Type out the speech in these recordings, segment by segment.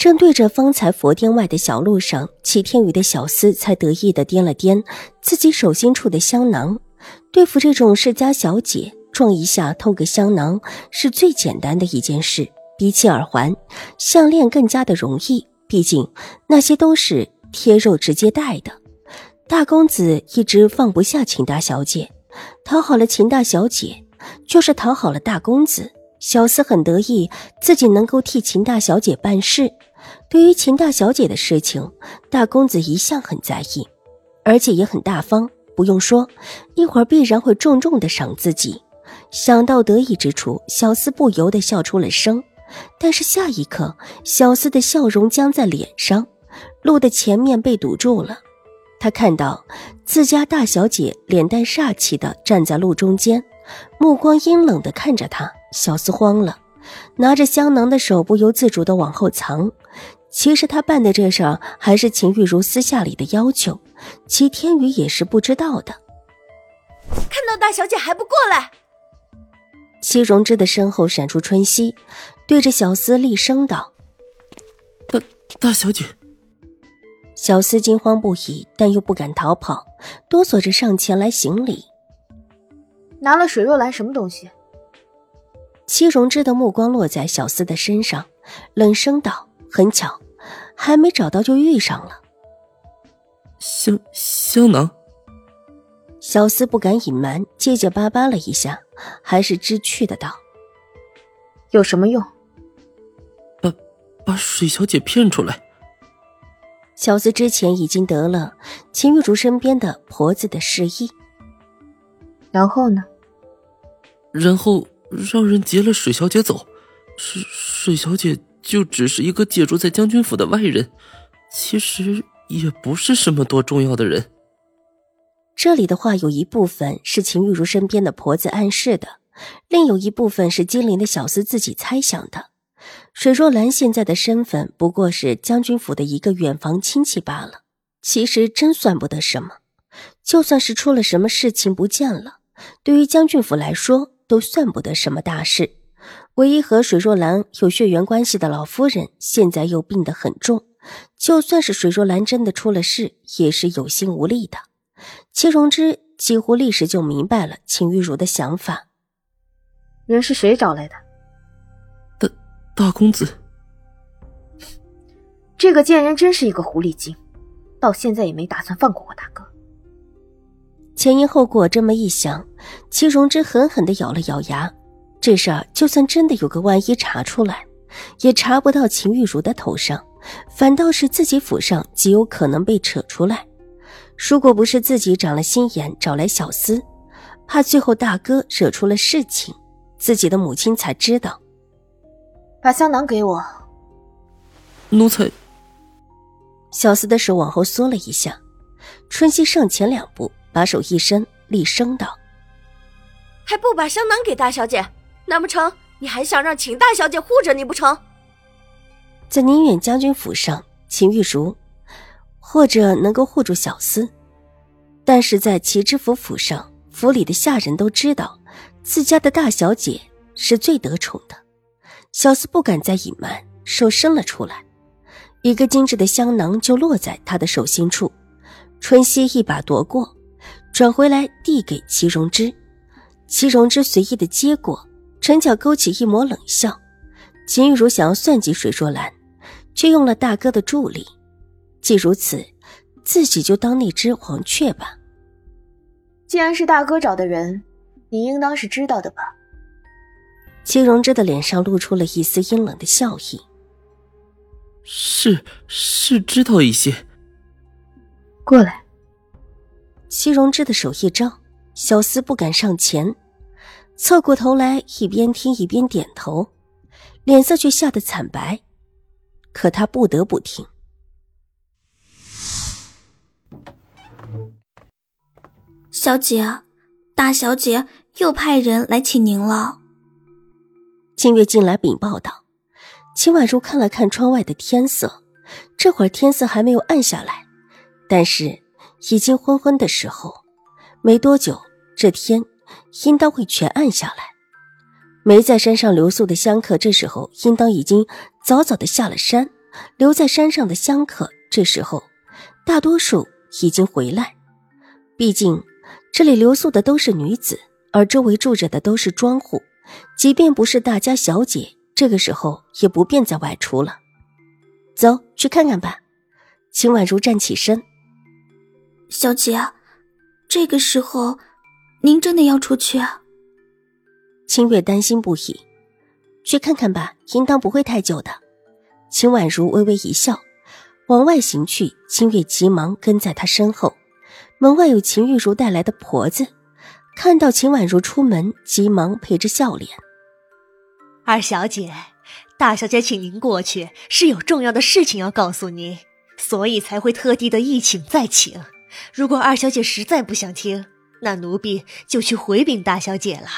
正对着方才佛殿外的小路上，齐天宇的小厮才得意的掂了掂自己手心处的香囊。对付这种世家小姐，撞一下偷个香囊是最简单的一件事，比起耳环、项链更加的容易。毕竟那些都是贴肉直接戴的。大公子一直放不下秦大小姐，讨好了秦大小姐，就是讨好了大公子。小厮很得意自己能够替秦大小姐办事。对于秦大小姐的事情，大公子一向很在意，而且也很大方。不用说，一会儿必然会重重的赏自己。想到得意之处，小厮不由得笑出了声。但是下一刻，小厮的笑容僵在脸上，路的前面被堵住了。他看到自家大小姐脸蛋煞气的站在路中间，目光阴冷的看着他。小厮慌了。拿着香囊的手不由自主的往后藏。其实他办的这事儿还是秦玉茹私下里的要求，齐天宇也是不知道的。看到大小姐还不过来？齐荣之的身后闪出春熙，对着小厮厉声道：“大大小姐。”小厮惊慌不已，但又不敢逃跑，哆嗦着上前来行礼。拿了水若兰什么东西？戚荣之的目光落在小厮的身上，冷声道：“很巧，还没找到就遇上了。”香香囊。小厮不敢隐瞒，结结巴巴了一下，还是知趣的道：“有什么用？把把水小姐骗出来。”小厮之前已经得了秦玉竹身边的婆子的示意，然后呢？然后。让人劫了水小姐走，水水小姐就只是一个借住在将军府的外人，其实也不是什么多重要的人。这里的话有一部分是秦玉茹身边的婆子暗示的，另有一部分是金陵的小厮自己猜想的。水若兰现在的身份不过是将军府的一个远房亲戚罢了，其实真算不得什么。就算是出了什么事情不见了，对于将军府来说。都算不得什么大事，唯一和水若兰有血缘关系的老夫人现在又病得很重，就算是水若兰真的出了事，也是有心无力的。戚荣之几乎立时就明白了秦玉茹的想法。人是谁找来的？大大公子。这个贱人真是一个狐狸精，到现在也没打算放过我大哥。前因后果这么一想，齐荣之狠狠的咬了咬牙。这事儿就算真的有个万一查出来，也查不到秦玉茹的头上，反倒是自己府上极有可能被扯出来。如果不是自己长了心眼找来小厮，怕最后大哥惹出了事情，自己的母亲才知道。把香囊给我。奴才。小厮的手往后缩了一下，春熙上前两步。把手一伸，厉声道：“还不把香囊给大小姐？难不成你还想让秦大小姐护着你不成？”在宁远将军府上，秦玉茹或者能够护住小厮，但是在齐知府府上，府里的下人都知道自家的大小姐是最得宠的。小厮不敢再隐瞒，手伸了出来，一个精致的香囊就落在他的手心处。春熙一把夺过。转回来递给齐荣之，齐荣之随意的接过，唇角勾起一抹冷笑。秦玉茹想要算计水若兰，却用了大哥的助力。既如此，自己就当那只黄雀吧。既然是大哥找的人，你应当是知道的吧？齐荣之的脸上露出了一丝阴冷的笑意。是，是知道一些。过来。西荣之的手一招，小厮不敢上前，侧过头来，一边听一边点头，脸色却吓得惨白。可他不得不听。小姐，大小姐又派人来请您了。金月进来禀报道。秦婉如看了看窗外的天色，这会儿天色还没有暗下来，但是已经昏昏的时候，没多久这天应当会全暗下来。没在山上留宿的香客，这时候应当已经早早的下了山；留在山上的香客，这时候大多数已经回来。毕竟这里留宿的都是女子，而周围住着的都是庄户，即便不是大家小姐，这个时候也不便再外出了。走去看看吧。秦婉如站起身，小姐，这个时候您真的要出去啊？清月担心不已，去看看吧，应当不会太久的。秦婉如微微一笑，往外行去。清月急忙跟在她身后。门外有秦玉茹带来的婆子，看到秦婉如出门，急忙陪着笑脸：“二小姐，大小姐请您过去，是有重要的事情要告诉您，所以才会特地的一请再请。如果二小姐实在不想听，那奴婢就去回禀大小姐了。”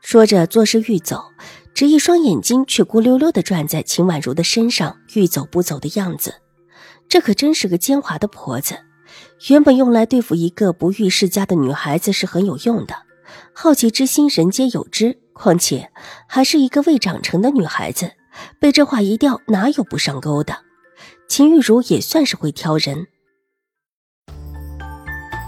说着，作势欲走，只一双眼睛却孤溜溜的转在秦婉如的身上，欲走不走的样子。这可真是个奸猾的婆子。原本用来对付一个不遇世家的女孩子是很有用的，好奇之心人皆有之。况且还是一个未长成的女孩子，被这话一吊，哪有不上钩的？秦玉茹也算是会挑人。